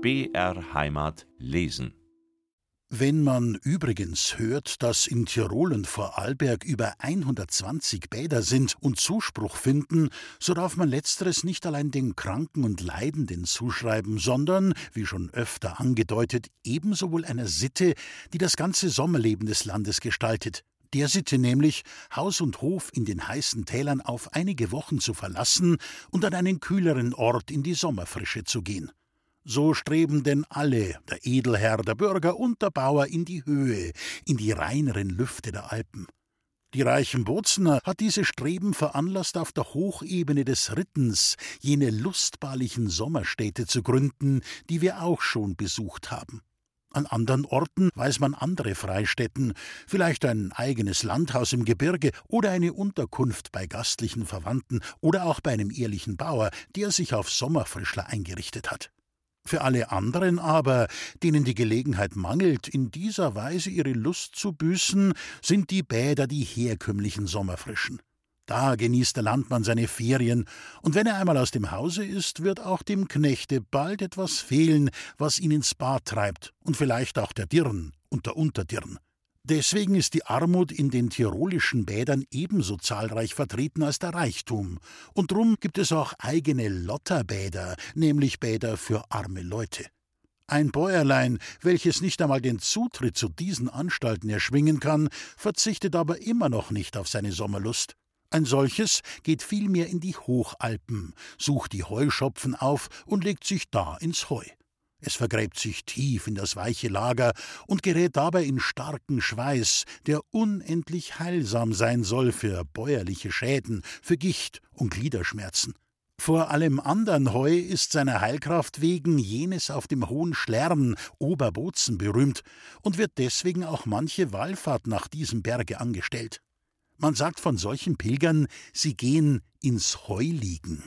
BR Heimat lesen. Wenn man übrigens hört, dass in Tirol und Vorarlberg über 120 Bäder sind und Zuspruch finden, so darf man letzteres nicht allein den Kranken und Leidenden zuschreiben, sondern, wie schon öfter angedeutet, ebenso wohl einer Sitte, die das ganze Sommerleben des Landes gestaltet. Der Sitte nämlich, Haus und Hof in den heißen Tälern auf einige Wochen zu verlassen und an einen kühleren Ort in die Sommerfrische zu gehen. So streben denn alle, der Edelherr, der Bürger und der Bauer, in die Höhe, in die reineren Lüfte der Alpen. Die reichen Bozner hat diese Streben veranlasst, auf der Hochebene des Rittens jene lustbarlichen Sommerstädte zu gründen, die wir auch schon besucht haben. An anderen Orten weiß man andere Freistätten, vielleicht ein eigenes Landhaus im Gebirge oder eine Unterkunft bei gastlichen Verwandten oder auch bei einem ehrlichen Bauer, der sich auf Sommerfrischler eingerichtet hat. Für alle anderen aber, denen die Gelegenheit mangelt, in dieser Weise ihre Lust zu büßen, sind die Bäder die herkömmlichen Sommerfrischen. Da genießt der Landmann seine Ferien, und wenn er einmal aus dem Hause ist, wird auch dem Knechte bald etwas fehlen, was ihn ins Bad treibt, und vielleicht auch der Dirn und der Unterdirn. Deswegen ist die Armut in den tirolischen Bädern ebenso zahlreich vertreten als der Reichtum. Und drum gibt es auch eigene Lotterbäder, nämlich Bäder für arme Leute. Ein Bäuerlein, welches nicht einmal den Zutritt zu diesen Anstalten erschwingen kann, verzichtet aber immer noch nicht auf seine Sommerlust. Ein solches geht vielmehr in die Hochalpen, sucht die Heuschopfen auf und legt sich da ins Heu. Es vergräbt sich tief in das weiche Lager und gerät dabei in starken Schweiß, der unendlich heilsam sein soll für bäuerliche Schäden, für Gicht und Gliederschmerzen. Vor allem andern Heu ist seiner Heilkraft wegen jenes auf dem hohen Schlern Oberbozen berühmt und wird deswegen auch manche Wallfahrt nach diesem Berge angestellt. Man sagt von solchen Pilgern, sie gehen ins Heu liegen.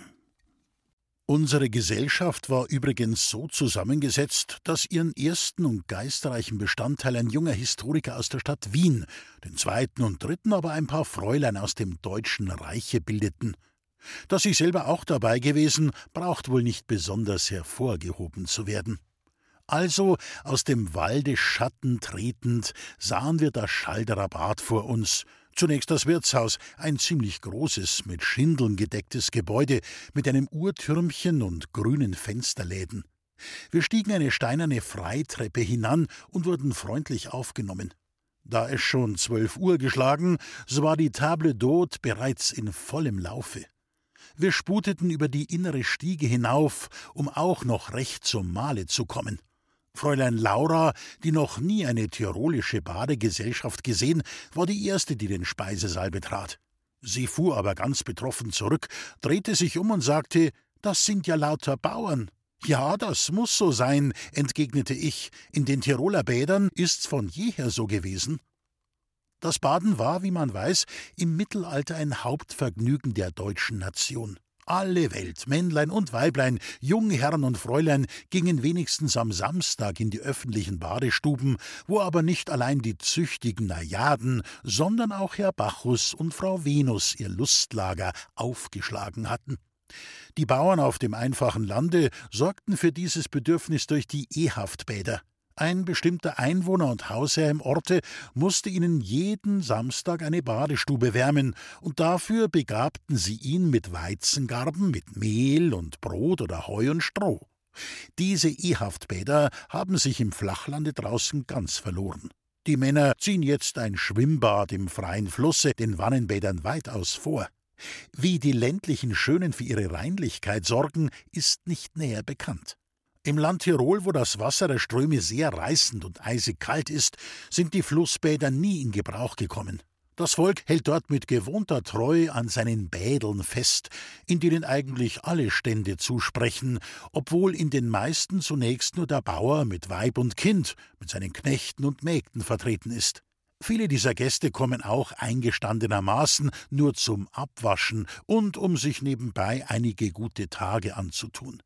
Unsere Gesellschaft war übrigens so zusammengesetzt, dass ihren ersten und geistreichen Bestandteil ein junger Historiker aus der Stadt Wien, den zweiten und dritten aber ein paar Fräulein aus dem Deutschen Reiche bildeten. Dass ich selber auch dabei gewesen, braucht wohl nicht besonders hervorgehoben zu werden. Also aus dem Walde Schatten tretend sahen wir das Schalderer Bad vor uns, Zunächst das Wirtshaus, ein ziemlich großes, mit Schindeln gedecktes Gebäude mit einem Uhrtürmchen und grünen Fensterläden. Wir stiegen eine steinerne Freitreppe hinan und wurden freundlich aufgenommen. Da es schon zwölf Uhr geschlagen, so war die Table d'Hôte bereits in vollem Laufe. Wir sputeten über die innere Stiege hinauf, um auch noch recht zum Mahle zu kommen. Fräulein Laura, die noch nie eine tirolische Badegesellschaft gesehen, war die erste, die den Speisesaal betrat. Sie fuhr aber ganz betroffen zurück, drehte sich um und sagte: Das sind ja lauter Bauern. Ja, das muss so sein, entgegnete ich. In den Tiroler Bädern ist's von jeher so gewesen. Das Baden war, wie man weiß, im Mittelalter ein Hauptvergnügen der deutschen Nation. Alle Welt, Männlein und Weiblein, Jungherren und Fräulein, gingen wenigstens am Samstag in die öffentlichen Badestuben, wo aber nicht allein die züchtigen Najaden, sondern auch Herr Bacchus und Frau Venus ihr Lustlager aufgeschlagen hatten. Die Bauern auf dem einfachen Lande sorgten für dieses Bedürfnis durch die Ehaftbäder. Ein bestimmter Einwohner und Hausherr im Orte musste ihnen jeden Samstag eine Badestube wärmen, und dafür begabten sie ihn mit Weizengarben, mit Mehl und Brot oder Heu und Stroh. Diese Ehaftbäder haben sich im Flachlande draußen ganz verloren. Die Männer ziehen jetzt ein Schwimmbad im freien Flusse den Wannenbädern weitaus vor. Wie die ländlichen Schönen für ihre Reinlichkeit sorgen, ist nicht näher bekannt. Im Land Tirol, wo das Wasser der Ströme sehr reißend und eisig kalt ist, sind die Flussbäder nie in Gebrauch gekommen. Das Volk hält dort mit gewohnter Treu an seinen Bädeln fest, in denen eigentlich alle Stände zusprechen, obwohl in den meisten zunächst nur der Bauer mit Weib und Kind, mit seinen Knechten und Mägden vertreten ist. Viele dieser Gäste kommen auch eingestandenermaßen nur zum Abwaschen und um sich nebenbei einige gute Tage anzutun.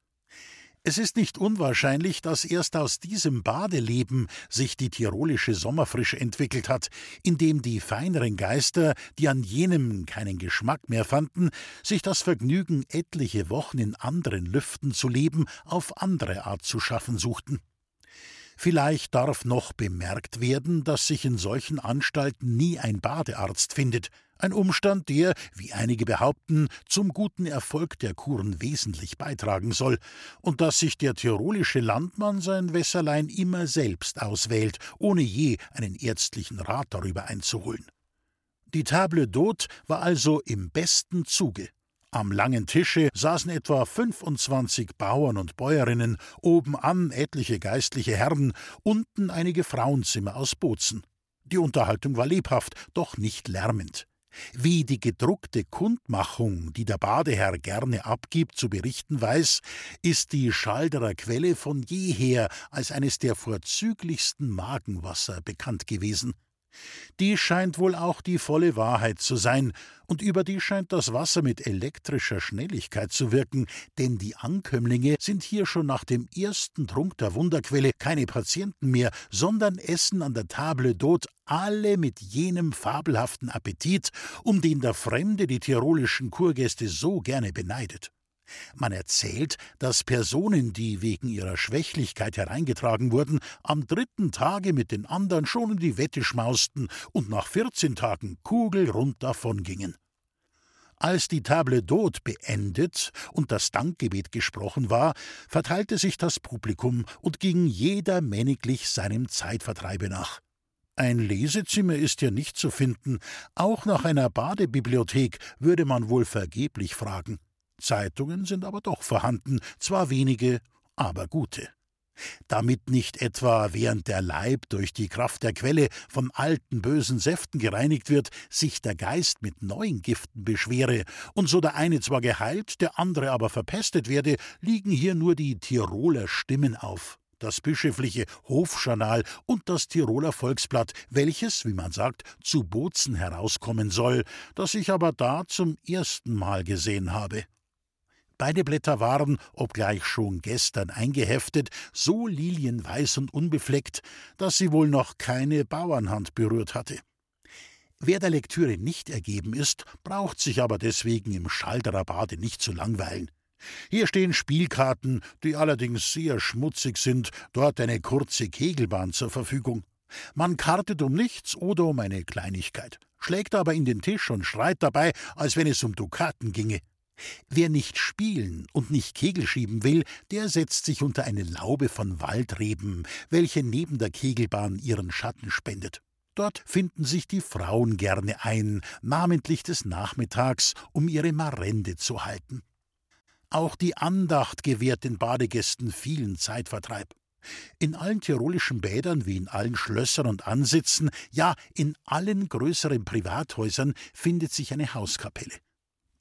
Es ist nicht unwahrscheinlich, dass erst aus diesem Badeleben sich die tirolische Sommerfrische entwickelt hat, indem die feineren Geister, die an jenem keinen Geschmack mehr fanden, sich das Vergnügen, etliche Wochen in anderen Lüften zu leben, auf andere Art zu schaffen suchten. Vielleicht darf noch bemerkt werden, dass sich in solchen Anstalten nie ein Badearzt findet, ein Umstand, der, wie einige behaupten, zum guten Erfolg der Kuren wesentlich beitragen soll, und dass sich der tirolische Landmann sein Wässerlein immer selbst auswählt, ohne je einen ärztlichen Rat darüber einzuholen. Die Table d'Hôte war also im besten Zuge. Am langen Tische saßen etwa 25 Bauern und Bäuerinnen, obenan etliche geistliche Herren, unten einige Frauenzimmer aus Bozen. Die Unterhaltung war lebhaft, doch nicht lärmend. Wie die gedruckte Kundmachung, die der Badeherr gerne abgibt, zu berichten weiß, ist die Schalderer Quelle von jeher als eines der vorzüglichsten Magenwasser bekannt gewesen. Die scheint wohl auch die volle Wahrheit zu sein, und über die scheint das Wasser mit elektrischer Schnelligkeit zu wirken, denn die Ankömmlinge sind hier schon nach dem ersten Trunk der Wunderquelle keine Patienten mehr, sondern essen an der Table d'Hôte alle mit jenem fabelhaften Appetit, um den der Fremde die tirolischen Kurgäste so gerne beneidet. Man erzählt, dass Personen, die wegen ihrer Schwächlichkeit hereingetragen wurden, am dritten Tage mit den anderen schon in die Wette schmausten und nach vierzehn Tagen kugelrund davongingen. Als die Table d'Hôte beendet und das Dankgebet gesprochen war, verteilte sich das Publikum und ging jeder männiglich seinem Zeitvertreibe nach. Ein Lesezimmer ist ja nicht zu finden, auch nach einer Badebibliothek würde man wohl vergeblich fragen. Zeitungen sind aber doch vorhanden, zwar wenige, aber gute. Damit nicht etwa während der Leib durch die Kraft der Quelle von alten bösen Säften gereinigt wird, sich der Geist mit neuen Giften beschwere und so der eine zwar geheilt, der andere aber verpestet werde, liegen hier nur die Tiroler Stimmen auf das bischöfliche Hofjournal und das Tiroler Volksblatt, welches, wie man sagt, zu Bozen herauskommen soll, das ich aber da zum ersten Mal gesehen habe. Beide Blätter waren, obgleich schon gestern eingeheftet, so lilienweiß und unbefleckt, dass sie wohl noch keine Bauernhand berührt hatte. Wer der Lektüre nicht ergeben ist, braucht sich aber deswegen im Schalderer Bade nicht zu langweilen. Hier stehen Spielkarten, die allerdings sehr schmutzig sind, dort eine kurze Kegelbahn zur Verfügung. Man kartet um nichts oder um eine Kleinigkeit, schlägt aber in den Tisch und schreit dabei, als wenn es um Dukaten ginge. Wer nicht spielen und nicht Kegel schieben will, der setzt sich unter eine Laube von Waldreben, welche neben der Kegelbahn ihren Schatten spendet. Dort finden sich die Frauen gerne ein, namentlich des Nachmittags, um ihre Marende zu halten. Auch die Andacht gewährt den Badegästen vielen Zeitvertreib. In allen tirolischen Bädern wie in allen Schlössern und Ansitzen, ja in allen größeren Privathäusern findet sich eine Hauskapelle.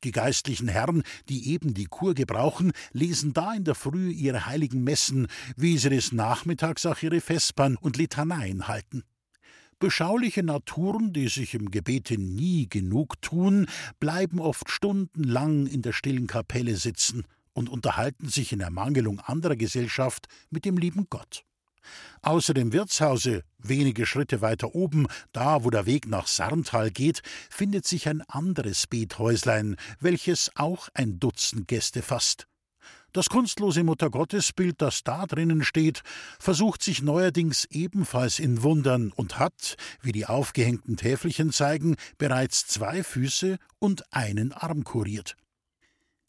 Die geistlichen Herren, die eben die Kur gebrauchen, lesen da in der Früh ihre heiligen Messen, wie sie des Nachmittags auch ihre Vespern und Litaneien halten. Beschauliche Naturen, die sich im Gebete nie genug tun, bleiben oft stundenlang in der stillen Kapelle sitzen und unterhalten sich in Ermangelung anderer Gesellschaft mit dem lieben Gott. Außer dem Wirtshause, wenige Schritte weiter oben, da wo der Weg nach Sarntal geht, findet sich ein anderes Bethäuslein, welches auch ein Dutzend Gäste fasst. Das kunstlose Muttergottesbild, das da drinnen steht, versucht sich neuerdings ebenfalls in Wundern und hat, wie die aufgehängten Täfelchen zeigen, bereits zwei Füße und einen Arm kuriert.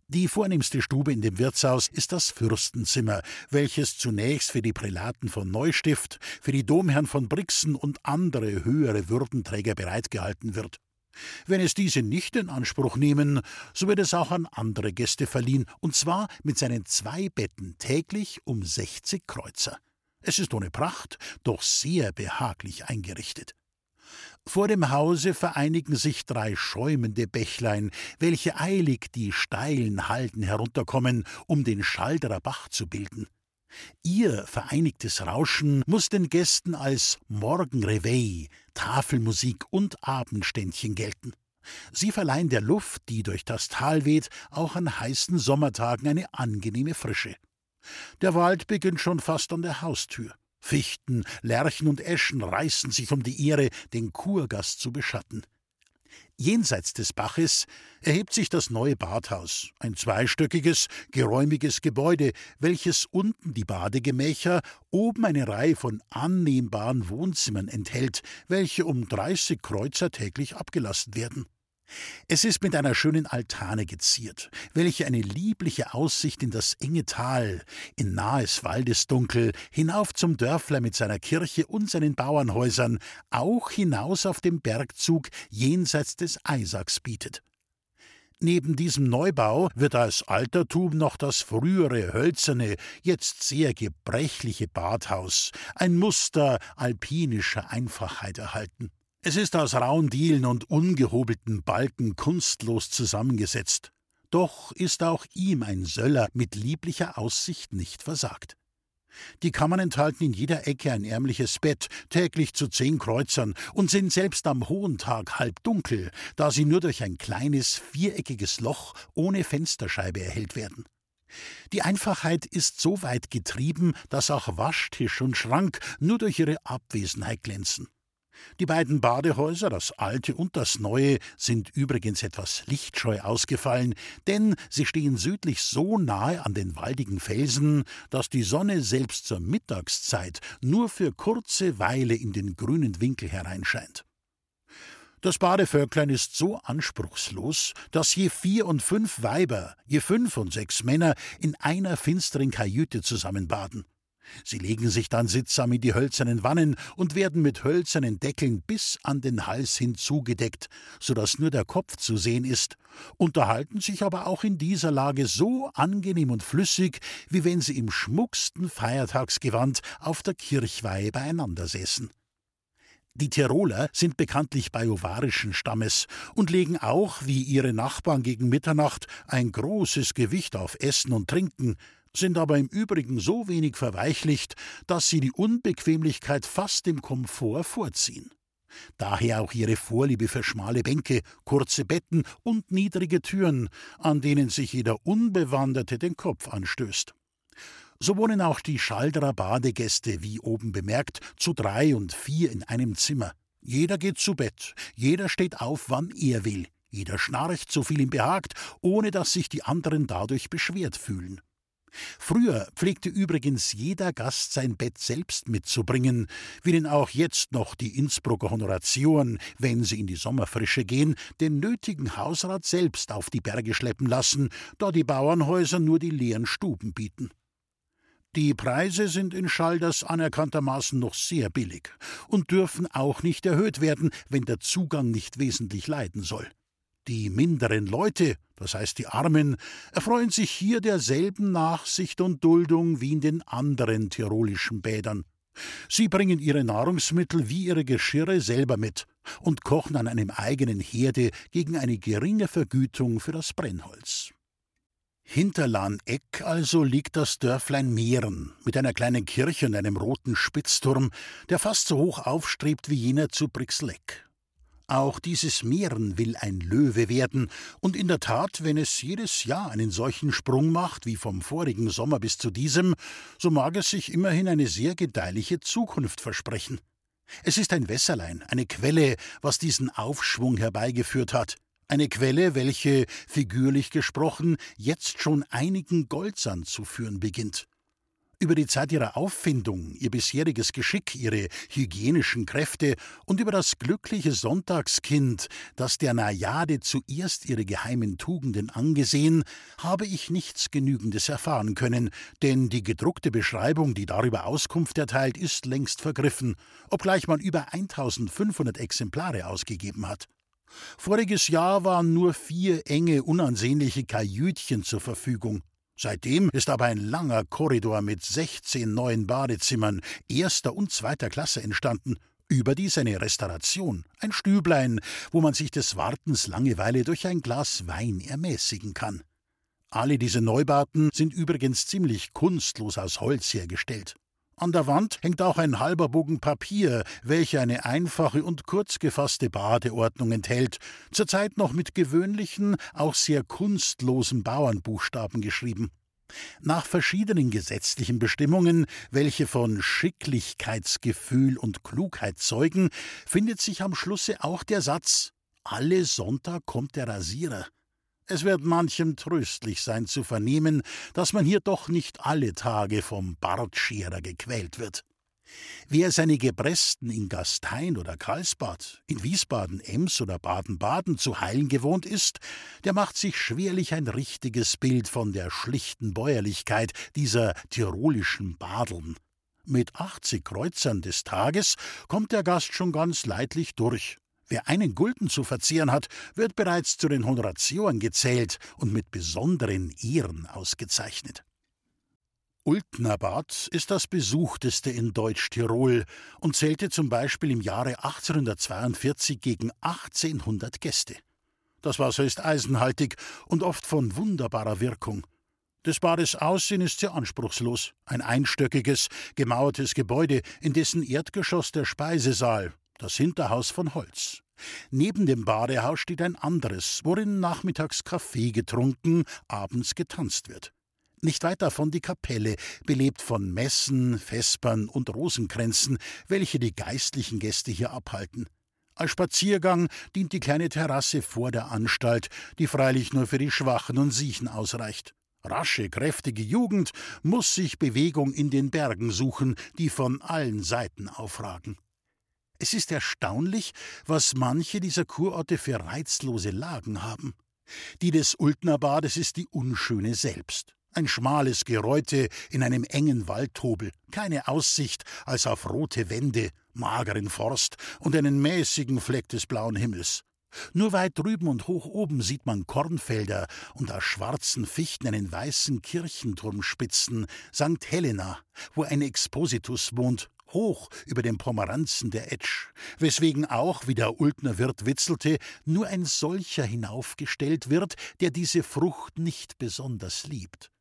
Die vornehmste Stube in dem Wirtshaus ist das Fürstenzimmer, welches zunächst für die Prälaten von Neustift, für die Domherren von Brixen und andere höhere Würdenträger bereitgehalten wird. Wenn es diese nicht in Anspruch nehmen, so wird es auch an andere Gäste verliehen, und zwar mit seinen zwei Betten täglich um 60 Kreuzer. Es ist ohne Pracht, doch sehr behaglich eingerichtet. Vor dem Hause vereinigen sich drei schäumende Bächlein, welche eilig die steilen Halden herunterkommen, um den Schalderer Bach zu bilden. Ihr vereinigtes Rauschen muss den Gästen als Morgenreveille, Tafelmusik und Abendständchen gelten. Sie verleihen der Luft, die durch das Tal weht, auch an heißen Sommertagen eine angenehme Frische. Der Wald beginnt schon fast an der Haustür. Fichten, Lärchen und Eschen reißen sich um die Ehre, den Kurgast zu beschatten. Jenseits des Baches erhebt sich das neue Badhaus, ein zweistöckiges, geräumiges Gebäude, welches unten die Badegemächer, oben eine Reihe von annehmbaren Wohnzimmern enthält, welche um 30 Kreuzer täglich abgelassen werden. Es ist mit einer schönen Altane geziert, welche eine liebliche Aussicht in das enge Tal, in nahes Waldesdunkel, hinauf zum Dörfler mit seiner Kirche und seinen Bauernhäusern, auch hinaus auf dem Bergzug jenseits des Eisachs bietet. Neben diesem Neubau wird als Altertum noch das frühere hölzerne, jetzt sehr gebrechliche Badhaus, ein Muster alpinischer Einfachheit erhalten. Es ist aus rauen Dielen und ungehobelten Balken kunstlos zusammengesetzt. Doch ist auch ihm ein Söller mit lieblicher Aussicht nicht versagt. Die Kammern enthalten in jeder Ecke ein ärmliches Bett, täglich zu zehn Kreuzern, und sind selbst am hohen Tag halb dunkel, da sie nur durch ein kleines, viereckiges Loch ohne Fensterscheibe erhellt werden. Die Einfachheit ist so weit getrieben, dass auch Waschtisch und Schrank nur durch ihre Abwesenheit glänzen. Die beiden Badehäuser, das alte und das neue, sind übrigens etwas lichtscheu ausgefallen, denn sie stehen südlich so nahe an den waldigen Felsen, dass die Sonne selbst zur Mittagszeit nur für kurze Weile in den grünen Winkel hereinscheint. Das Badevölklein ist so anspruchslos, dass je vier und fünf Weiber, je fünf und sechs Männer in einer finsteren Kajüte zusammenbaden. Sie legen sich dann sittsam in die hölzernen Wannen und werden mit hölzernen Deckeln bis an den Hals hin zugedeckt, so dass nur der Kopf zu sehen ist, unterhalten sich aber auch in dieser Lage so angenehm und flüssig, wie wenn sie im schmucksten Feiertagsgewand auf der Kirchweihe beieinander säßen. Die Tiroler sind bekanntlich bajuwarischen Stammes und legen auch, wie ihre Nachbarn gegen Mitternacht, ein großes Gewicht auf Essen und Trinken, sind aber im Übrigen so wenig verweichlicht, dass sie die Unbequemlichkeit fast dem Komfort vorziehen. Daher auch ihre Vorliebe für schmale Bänke, kurze Betten und niedrige Türen, an denen sich jeder Unbewanderte den Kopf anstößt. So wohnen auch die Schalderer Badegäste, wie oben bemerkt, zu drei und vier in einem Zimmer. Jeder geht zu Bett, jeder steht auf, wann er will, jeder schnarcht, so viel ihm behagt, ohne dass sich die anderen dadurch beschwert fühlen. Früher pflegte übrigens jeder Gast sein Bett selbst mitzubringen, wie denn auch jetzt noch die Innsbrucker Honoratioren, wenn sie in die Sommerfrische gehen, den nötigen Hausrat selbst auf die Berge schleppen lassen, da die Bauernhäuser nur die leeren Stuben bieten. Die Preise sind in Schalders anerkanntermaßen noch sehr billig und dürfen auch nicht erhöht werden, wenn der Zugang nicht wesentlich leiden soll. Die minderen Leute, das heißt die Armen, erfreuen sich hier derselben Nachsicht und Duldung wie in den anderen tirolischen Bädern. Sie bringen ihre Nahrungsmittel wie ihre Geschirre selber mit und kochen an einem eigenen Herde gegen eine geringe Vergütung für das Brennholz. Hinter Lahneck also liegt das Dörflein Meeren mit einer kleinen Kirche und einem roten Spitzturm, der fast so hoch aufstrebt wie jener zu Brixleck. Auch dieses Meeren will ein Löwe werden, und in der Tat, wenn es jedes Jahr einen solchen Sprung macht wie vom vorigen Sommer bis zu diesem, so mag es sich immerhin eine sehr gedeihliche Zukunft versprechen. Es ist ein Wässerlein, eine Quelle, was diesen Aufschwung herbeigeführt hat, eine Quelle, welche, figürlich gesprochen, jetzt schon einigen Goldsand zu führen beginnt. Über die Zeit ihrer Auffindung, ihr bisheriges Geschick, ihre hygienischen Kräfte und über das glückliche Sonntagskind, das der Najade zuerst ihre geheimen Tugenden angesehen, habe ich nichts Genügendes erfahren können, denn die gedruckte Beschreibung, die darüber Auskunft erteilt, ist längst vergriffen, obgleich man über 1500 Exemplare ausgegeben hat. Voriges Jahr waren nur vier enge, unansehnliche Kajütchen zur Verfügung. Seitdem ist aber ein langer Korridor mit 16 neuen Badezimmern erster und zweiter Klasse entstanden, überdies eine Restauration, ein Stüblein, wo man sich des Wartens Langeweile durch ein Glas Wein ermäßigen kann. Alle diese Neubauten sind übrigens ziemlich kunstlos aus Holz hergestellt. An der Wand hängt auch ein halber Bogen Papier, welcher eine einfache und kurz gefasste Badeordnung enthält, zurzeit noch mit gewöhnlichen, auch sehr kunstlosen Bauernbuchstaben geschrieben. Nach verschiedenen gesetzlichen Bestimmungen, welche von Schicklichkeitsgefühl und Klugheit zeugen, findet sich am Schlusse auch der Satz Alle Sonntag kommt der Rasierer. Es wird manchem tröstlich sein zu vernehmen, dass man hier doch nicht alle Tage vom Bartscherer gequält wird. Wer seine Gebresten in Gastein oder Karlsbad, in Wiesbaden, Ems oder Baden-Baden zu heilen gewohnt ist, der macht sich schwerlich ein richtiges Bild von der schlichten Bäuerlichkeit dieser tirolischen Badeln. Mit 80 Kreuzern des Tages kommt der Gast schon ganz leidlich durch. Wer einen Gulden zu verzehren hat, wird bereits zu den Honoratioren gezählt und mit besonderen Ehren ausgezeichnet. Ultnerbad ist das besuchteste in Deutsch-Tirol und zählte zum Beispiel im Jahre 1842 gegen 1800 Gäste. Das Wasser ist eisenhaltig und oft von wunderbarer Wirkung. Des Bades Aussehen ist sehr anspruchslos. Ein einstöckiges, gemauertes Gebäude, in dessen Erdgeschoss der Speisesaal, das Hinterhaus von Holz. Neben dem Badehaus steht ein anderes, worin nachmittags Kaffee getrunken, abends getanzt wird. Nicht weit davon die Kapelle, belebt von Messen, Vespern und Rosenkränzen, welche die geistlichen Gäste hier abhalten. Als Spaziergang dient die kleine Terrasse vor der Anstalt, die freilich nur für die Schwachen und Siechen ausreicht. Rasche, kräftige Jugend muss sich Bewegung in den Bergen suchen, die von allen Seiten aufragen. Es ist erstaunlich, was manche dieser Kurorte für reizlose Lagen haben. Die des Ultnerbades ist die unschöne selbst. Ein schmales Geräute in einem engen Waldhobel, keine Aussicht als auf rote Wände, mageren Forst und einen mäßigen Fleck des blauen Himmels. Nur weit drüben und hoch oben sieht man Kornfelder und aus schwarzen Fichten einen weißen Kirchenturm spitzen, St. Helena, wo ein Expositus wohnt, hoch über den Pomeranzen der Etsch, weswegen auch, wie der Ultner Wirt witzelte, nur ein solcher hinaufgestellt wird, der diese Frucht nicht besonders liebt.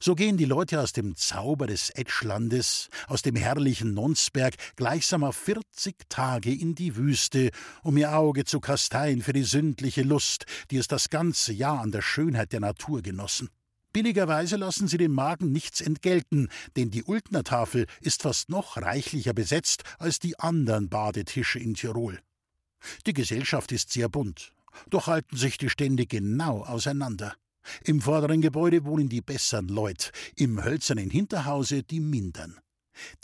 So gehen die Leute aus dem Zauber des Etschlandes, aus dem herrlichen Nonsberg, gleichsam auf vierzig Tage in die Wüste, um ihr Auge zu kasteien für die sündliche Lust, die es das ganze Jahr an der Schönheit der Natur genossen. Billigerweise lassen sie dem Magen nichts entgelten, denn die Ultner ist fast noch reichlicher besetzt als die anderen Badetische in Tirol. Die Gesellschaft ist sehr bunt, doch halten sich die Stände genau auseinander. Im vorderen Gebäude wohnen die besseren Leut, im hölzernen Hinterhause die mindern.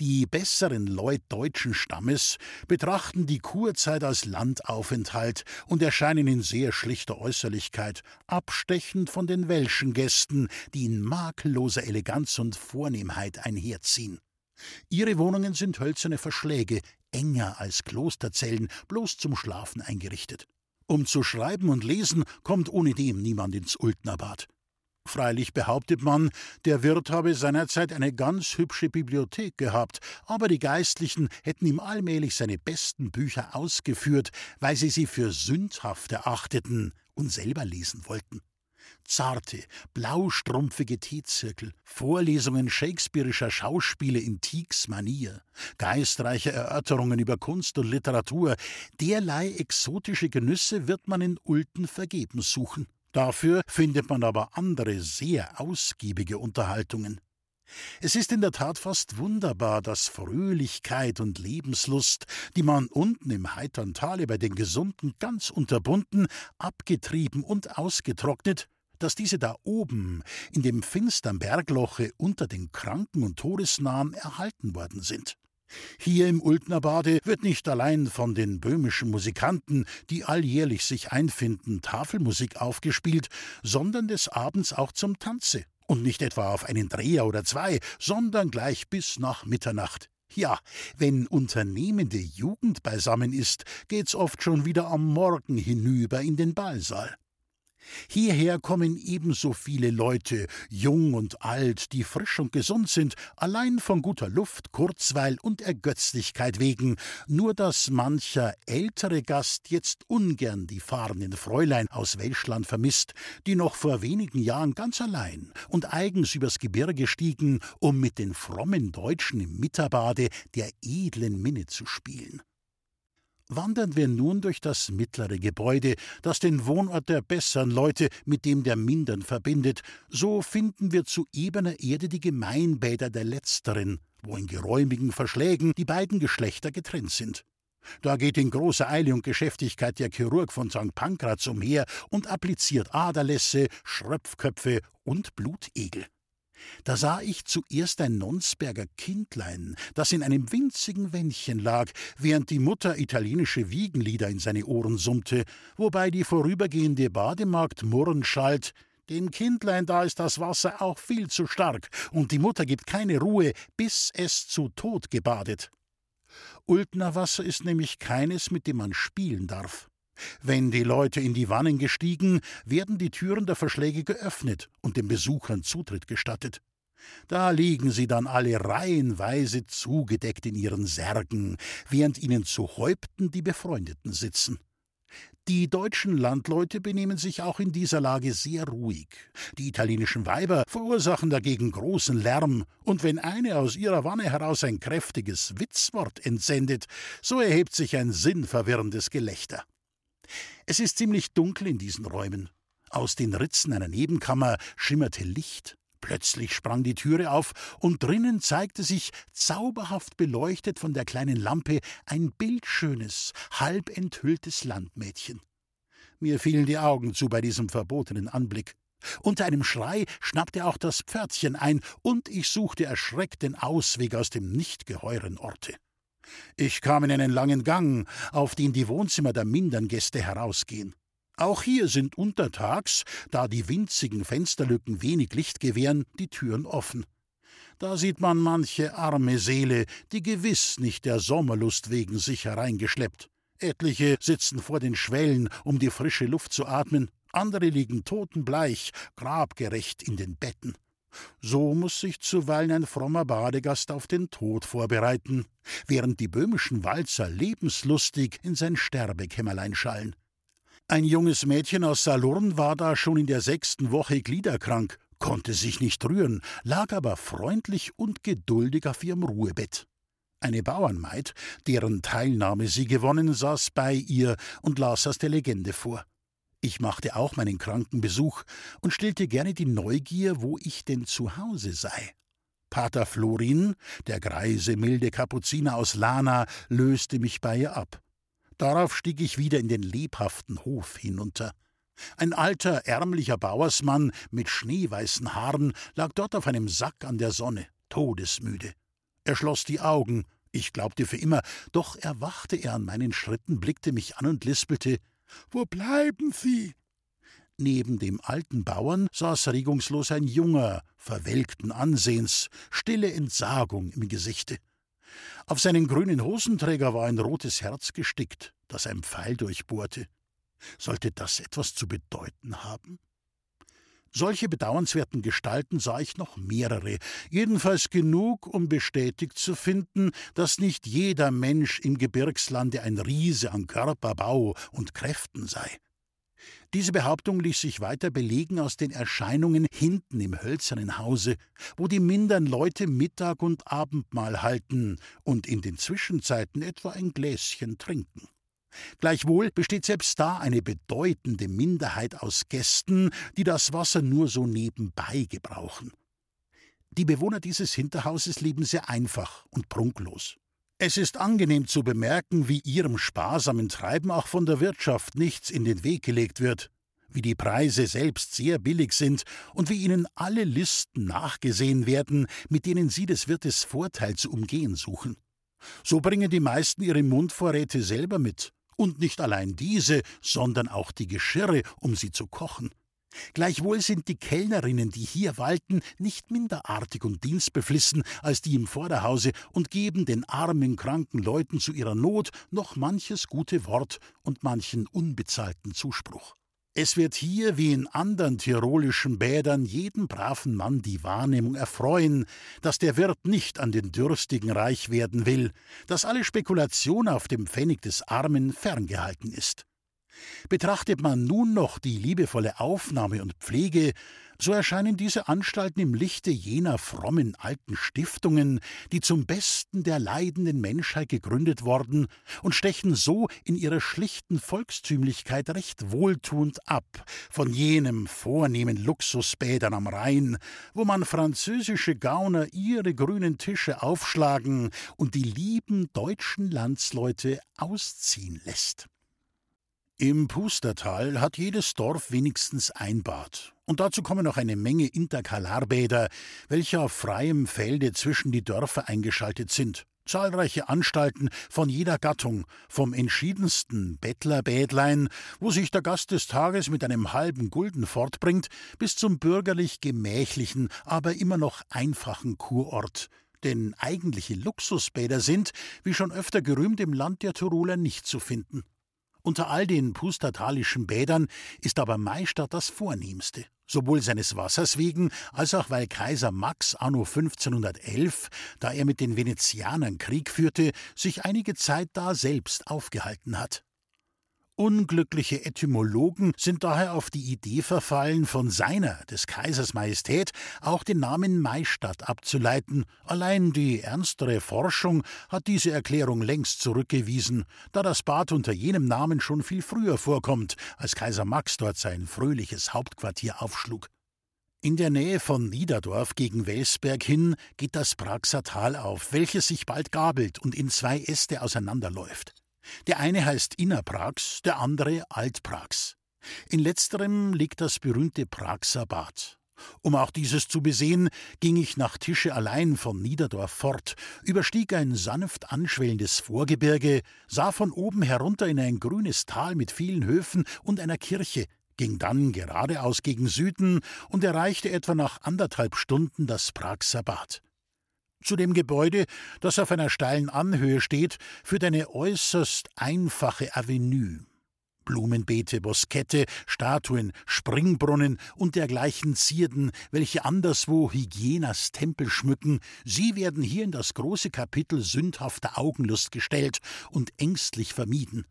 Die besseren Leut deutschen Stammes betrachten die Kurzeit als Landaufenthalt und erscheinen in sehr schlichter Äußerlichkeit, abstechend von den welschen Gästen, die in makelloser Eleganz und Vornehmheit einherziehen. Ihre Wohnungen sind hölzerne Verschläge, enger als Klosterzellen, bloß zum Schlafen eingerichtet. Um zu schreiben und lesen kommt ohnedem niemand ins Ultnerbad. Freilich behauptet man, der Wirt habe seinerzeit eine ganz hübsche Bibliothek gehabt, aber die Geistlichen hätten ihm allmählich seine besten Bücher ausgeführt, weil sie sie für sündhaft erachteten und selber lesen wollten zarte, blaustrumpfige Teezirkel, Vorlesungen shakespearischer Schauspiele in Tieks Manier, geistreiche Erörterungen über Kunst und Literatur, derlei exotische Genüsse wird man in Ulten vergebens suchen. Dafür findet man aber andere sehr ausgiebige Unterhaltungen. Es ist in der Tat fast wunderbar, dass Fröhlichkeit und Lebenslust, die man unten im heitern Tale bei den Gesunden ganz unterbunden, abgetrieben und ausgetrocknet, dass diese da oben in dem finstern Bergloche unter den Kranken und Todesnahen erhalten worden sind. Hier im Ultnerbade wird nicht allein von den böhmischen Musikanten, die alljährlich sich einfinden, Tafelmusik aufgespielt, sondern des Abends auch zum Tanze. Und nicht etwa auf einen Dreher oder zwei, sondern gleich bis nach Mitternacht. Ja, wenn unternehmende Jugend beisammen ist, geht's oft schon wieder am Morgen hinüber in den Ballsaal. Hierher kommen ebenso viele Leute, jung und alt, die frisch und gesund sind, allein von guter Luft, Kurzweil und Ergötzlichkeit wegen, nur dass mancher ältere Gast jetzt ungern die fahrenden Fräulein aus Welschland vermisst, die noch vor wenigen Jahren ganz allein und eigens übers Gebirge stiegen, um mit den frommen Deutschen im Mitterbade der edlen Minne zu spielen. Wandern wir nun durch das mittlere Gebäude, das den Wohnort der besseren Leute mit dem der mindern verbindet, so finden wir zu ebener Erde die Gemeinbäder der letzteren, wo in geräumigen Verschlägen die beiden Geschlechter getrennt sind. Da geht in großer Eile und Geschäftigkeit der Chirurg von St. Pankraz umher und appliziert Aderlässe, Schröpfköpfe und Blutegel. Da sah ich zuerst ein Nonsberger Kindlein, das in einem winzigen Wändchen lag, während die Mutter italienische Wiegenlieder in seine Ohren summte, wobei die vorübergehende Bademagd murrend schalt, dem Kindlein da ist das Wasser auch viel zu stark, und die Mutter gibt keine Ruhe, bis es zu Tod gebadet. Ultner Wasser ist nämlich keines, mit dem man spielen darf. Wenn die Leute in die Wannen gestiegen, werden die Türen der Verschläge geöffnet und den Besuchern Zutritt gestattet. Da liegen sie dann alle reihenweise zugedeckt in ihren Särgen, während ihnen zu Häupten die Befreundeten sitzen. Die deutschen Landleute benehmen sich auch in dieser Lage sehr ruhig. Die italienischen Weiber verursachen dagegen großen Lärm, und wenn eine aus ihrer Wanne heraus ein kräftiges Witzwort entsendet, so erhebt sich ein sinnverwirrendes Gelächter. Es ist ziemlich dunkel in diesen Räumen. Aus den Ritzen einer Nebenkammer schimmerte Licht. Plötzlich sprang die Türe auf, und drinnen zeigte sich, zauberhaft beleuchtet von der kleinen Lampe, ein bildschönes, halb enthülltes Landmädchen. Mir fielen die Augen zu bei diesem verbotenen Anblick. Unter einem Schrei schnappte auch das Pferdchen ein, und ich suchte erschreckt den Ausweg aus dem nicht geheuren Orte. Ich kam in einen langen Gang, auf den die Wohnzimmer der mindern Gäste herausgehen. Auch hier sind untertags, da die winzigen Fensterlücken wenig Licht gewähren, die Türen offen. Da sieht man manche arme Seele, die gewiss nicht der Sommerlust wegen sich hereingeschleppt. Etliche sitzen vor den Schwellen, um die frische Luft zu atmen, andere liegen totenbleich, grabgerecht in den Betten. So muss sich zuweilen ein frommer Badegast auf den Tod vorbereiten, während die böhmischen Walzer lebenslustig in sein Sterbekämmerlein schallen. Ein junges Mädchen aus Salurn war da schon in der sechsten Woche gliederkrank, konnte sich nicht rühren, lag aber freundlich und geduldig auf ihrem Ruhebett. Eine Bauernmaid, deren Teilnahme sie gewonnen, saß bei ihr und las aus der Legende vor. Ich machte auch meinen Krankenbesuch und stillte gerne die Neugier, wo ich denn zu Hause sei. Pater Florin, der greise, milde Kapuziner aus Lana, löste mich bei ihr ab. Darauf stieg ich wieder in den lebhaften Hof hinunter. Ein alter, ärmlicher Bauersmann mit schneeweißen Haaren lag dort auf einem Sack an der Sonne, todesmüde. Er schloss die Augen, ich glaubte für immer, doch erwachte er an meinen Schritten, blickte mich an und lispelte wo bleiben Sie? Neben dem alten Bauern saß regungslos ein Junger, verwelkten Ansehens, stille Entsagung im Gesichte. Auf seinen grünen Hosenträger war ein rotes Herz gestickt, das ein Pfeil durchbohrte. Sollte das etwas zu bedeuten haben? Solche bedauernswerten Gestalten sah ich noch mehrere, jedenfalls genug, um bestätigt zu finden, dass nicht jeder Mensch im Gebirgslande ein Riese an Körperbau und Kräften sei. Diese Behauptung ließ sich weiter belegen aus den Erscheinungen hinten im hölzernen Hause, wo die mindern Leute Mittag und Abendmahl halten und in den Zwischenzeiten etwa ein Gläschen trinken. Gleichwohl besteht selbst da eine bedeutende Minderheit aus Gästen, die das Wasser nur so nebenbei gebrauchen. Die Bewohner dieses Hinterhauses leben sehr einfach und prunklos. Es ist angenehm zu bemerken, wie ihrem sparsamen Treiben auch von der Wirtschaft nichts in den Weg gelegt wird, wie die Preise selbst sehr billig sind und wie ihnen alle Listen nachgesehen werden, mit denen sie des Wirtes Vorteil zu umgehen suchen. So bringen die meisten ihre Mundvorräte selber mit, und nicht allein diese, sondern auch die Geschirre, um sie zu kochen. Gleichwohl sind die Kellnerinnen, die hier walten, nicht minder artig und dienstbeflissen als die im Vorderhause und geben den armen, kranken Leuten zu ihrer Not noch manches gute Wort und manchen unbezahlten Zuspruch. Es wird hier wie in andern tirolischen Bädern jeden braven Mann die Wahrnehmung erfreuen, dass der Wirt nicht an den Dürstigen reich werden will, dass alle Spekulation auf dem Pfennig des Armen ferngehalten ist. Betrachtet man nun noch die liebevolle Aufnahme und Pflege, so erscheinen diese Anstalten im Lichte jener frommen alten Stiftungen, die zum Besten der leidenden Menschheit gegründet worden und stechen so in ihrer schlichten Volkstümlichkeit recht wohltuend ab von jenem vornehmen Luxusbädern am Rhein, wo man französische Gauner ihre grünen Tische aufschlagen und die lieben deutschen Landsleute ausziehen lässt. Im Pustertal hat jedes Dorf wenigstens ein Bad. Und dazu kommen noch eine Menge Interkalarbäder, welche auf freiem Felde zwischen die Dörfer eingeschaltet sind. Zahlreiche Anstalten von jeder Gattung, vom entschiedensten Bettlerbädlein, wo sich der Gast des Tages mit einem halben Gulden fortbringt, bis zum bürgerlich gemächlichen, aber immer noch einfachen Kurort. Denn eigentliche Luxusbäder sind, wie schon öfter gerühmt, im Land der Tiroler nicht zu finden. Unter all den pustatalischen Bädern ist aber Maistadt das vornehmste, sowohl seines Wassers wegen, als auch weil Kaiser Max anno 1511, da er mit den Venezianern Krieg führte, sich einige Zeit da selbst aufgehalten hat. Unglückliche Etymologen sind daher auf die Idee verfallen, von seiner, des Kaisers Majestät, auch den Namen Maistadt abzuleiten. Allein die ernstere Forschung hat diese Erklärung längst zurückgewiesen, da das Bad unter jenem Namen schon viel früher vorkommt, als Kaiser Max dort sein fröhliches Hauptquartier aufschlug. In der Nähe von Niederdorf gegen Welsberg hin geht das Praxer Tal auf, welches sich bald gabelt und in zwei Äste auseinanderläuft. Der eine heißt Innerprax, der andere Altprax. In letzterem liegt das berühmte Praxer Bad. Um auch dieses zu besehen, ging ich nach Tische allein von Niederdorf fort, überstieg ein sanft anschwellendes Vorgebirge, sah von oben herunter in ein grünes Tal mit vielen Höfen und einer Kirche, ging dann geradeaus gegen Süden und erreichte etwa nach anderthalb Stunden das Praxer Bad. Zu dem Gebäude, das auf einer steilen Anhöhe steht, führt eine äußerst einfache Avenue. Blumenbeete, Boskette, Statuen, Springbrunnen und dergleichen Zierden, welche anderswo Hygienas Tempel schmücken, sie werden hier in das große Kapitel sündhafter Augenlust gestellt und ängstlich vermieden.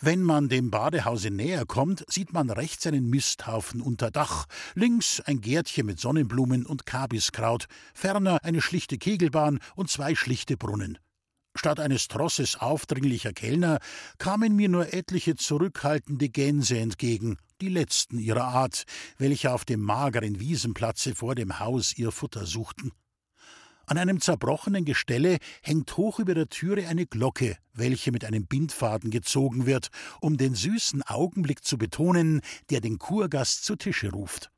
Wenn man dem Badehause näher kommt, sieht man rechts einen Misthaufen unter Dach, links ein Gärtchen mit Sonnenblumen und Kabiskraut, ferner eine schlichte Kegelbahn und zwei schlichte Brunnen. Statt eines Trosses aufdringlicher Kellner kamen mir nur etliche zurückhaltende Gänse entgegen, die letzten ihrer Art, welche auf dem mageren Wiesenplatze vor dem Haus ihr Futter suchten. An einem zerbrochenen Gestelle hängt hoch über der Türe eine Glocke, welche mit einem Bindfaden gezogen wird, um den süßen Augenblick zu betonen, der den Kurgast zu Tische ruft.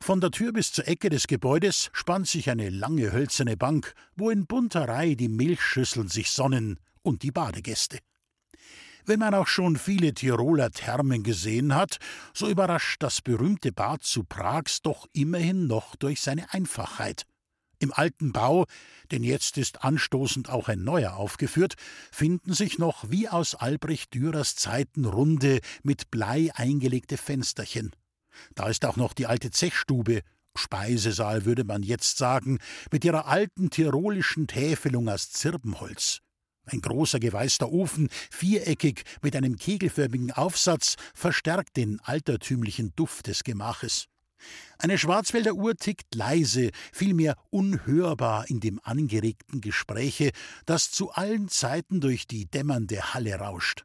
Von der Tür bis zur Ecke des Gebäudes spannt sich eine lange hölzerne Bank, wo in bunter Reihe die Milchschüsseln sich sonnen und die Badegäste. Wenn man auch schon viele Tiroler Thermen gesehen hat, so überrascht das berühmte Bad zu Prags doch immerhin noch durch seine Einfachheit. Im alten Bau, denn jetzt ist anstoßend auch ein neuer aufgeführt, finden sich noch wie aus Albrecht Dürers Zeiten runde, mit Blei eingelegte Fensterchen. Da ist auch noch die alte Zechstube, Speisesaal würde man jetzt sagen, mit ihrer alten tirolischen Täfelung aus Zirbenholz. Ein großer geweißter Ofen, viereckig mit einem kegelförmigen Aufsatz, verstärkt den altertümlichen Duft des Gemaches. Eine Schwarzwälder Uhr tickt leise, vielmehr unhörbar in dem angeregten Gespräche, das zu allen Zeiten durch die dämmernde Halle rauscht.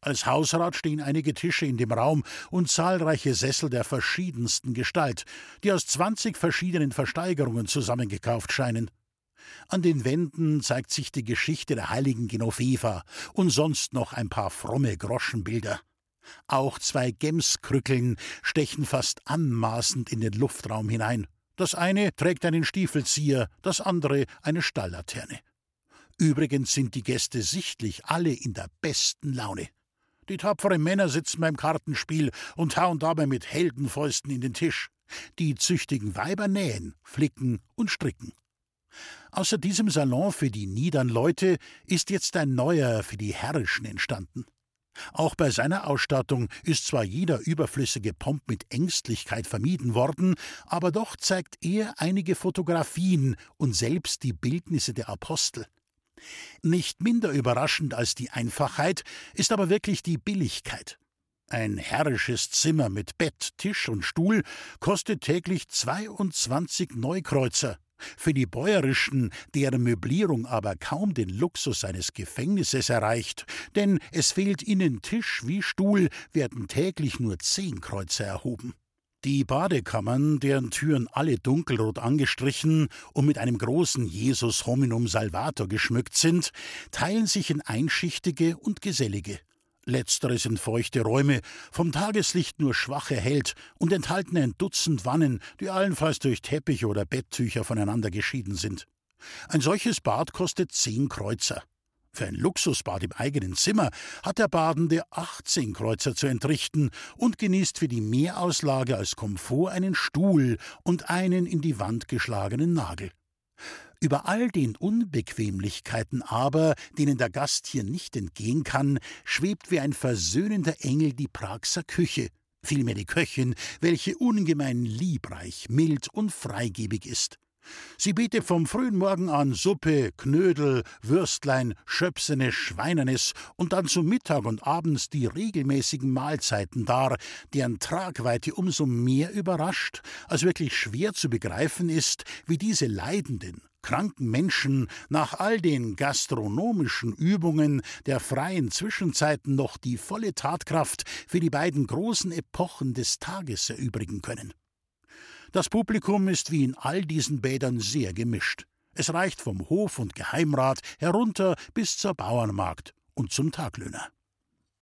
Als Hausrat stehen einige Tische in dem Raum und zahlreiche Sessel der verschiedensten Gestalt, die aus zwanzig verschiedenen Versteigerungen zusammengekauft scheinen. An den Wänden zeigt sich die Geschichte der heiligen Genoveva und sonst noch ein paar fromme Groschenbilder. Auch zwei Gemskrückeln stechen fast anmaßend in den Luftraum hinein. Das eine trägt einen Stiefelzieher, das andere eine Stalllaterne. Übrigens sind die Gäste sichtlich alle in der besten Laune. Die tapferen Männer sitzen beim Kartenspiel und hauen dabei mit Heldenfäusten in den Tisch. Die züchtigen Weiber nähen, flicken und stricken. Außer diesem Salon für die niedern Leute ist jetzt ein neuer für die Herrischen entstanden. Auch bei seiner Ausstattung ist zwar jeder überflüssige Pomp mit Ängstlichkeit vermieden worden, aber doch zeigt er einige Fotografien und selbst die Bildnisse der Apostel. Nicht minder überraschend als die Einfachheit ist aber wirklich die Billigkeit. Ein herrisches Zimmer mit Bett, Tisch und Stuhl kostet täglich 22 Neukreuzer. Für die Bäuerischen, deren Möblierung aber kaum den Luxus eines Gefängnisses erreicht, denn es fehlt ihnen Tisch wie Stuhl, werden täglich nur zehn Kreuzer erhoben. Die Badekammern, deren Türen alle dunkelrot angestrichen und mit einem großen Jesus Hominum Salvator geschmückt sind, teilen sich in einschichtige und gesellige. Letztere sind feuchte Räume, vom Tageslicht nur schwach erhellt und enthalten ein Dutzend Wannen, die allenfalls durch Teppiche oder Betttücher voneinander geschieden sind. Ein solches Bad kostet zehn Kreuzer. Für ein Luxusbad im eigenen Zimmer hat der Badende 18 Kreuzer zu entrichten und genießt für die Mehrauslage als Komfort einen Stuhl und einen in die Wand geschlagenen Nagel. Über all den Unbequemlichkeiten aber, denen der Gast hier nicht entgehen kann, schwebt wie ein versöhnender Engel die Pragser Küche, vielmehr die Köchin, welche ungemein liebreich, mild und freigebig ist. Sie bietet vom frühen Morgen an Suppe, Knödel, Würstlein, Schöpsene, Schweinernis und dann zu Mittag und abends die regelmäßigen Mahlzeiten dar, deren Tragweite umso mehr überrascht, als wirklich schwer zu begreifen ist, wie diese leidenden, kranken Menschen nach all den gastronomischen Übungen der freien Zwischenzeiten noch die volle Tatkraft für die beiden großen Epochen des Tages erübrigen können. Das Publikum ist wie in all diesen Bädern sehr gemischt. Es reicht vom Hof- und Geheimrat herunter bis zur Bauernmagd und zum Taglöhner.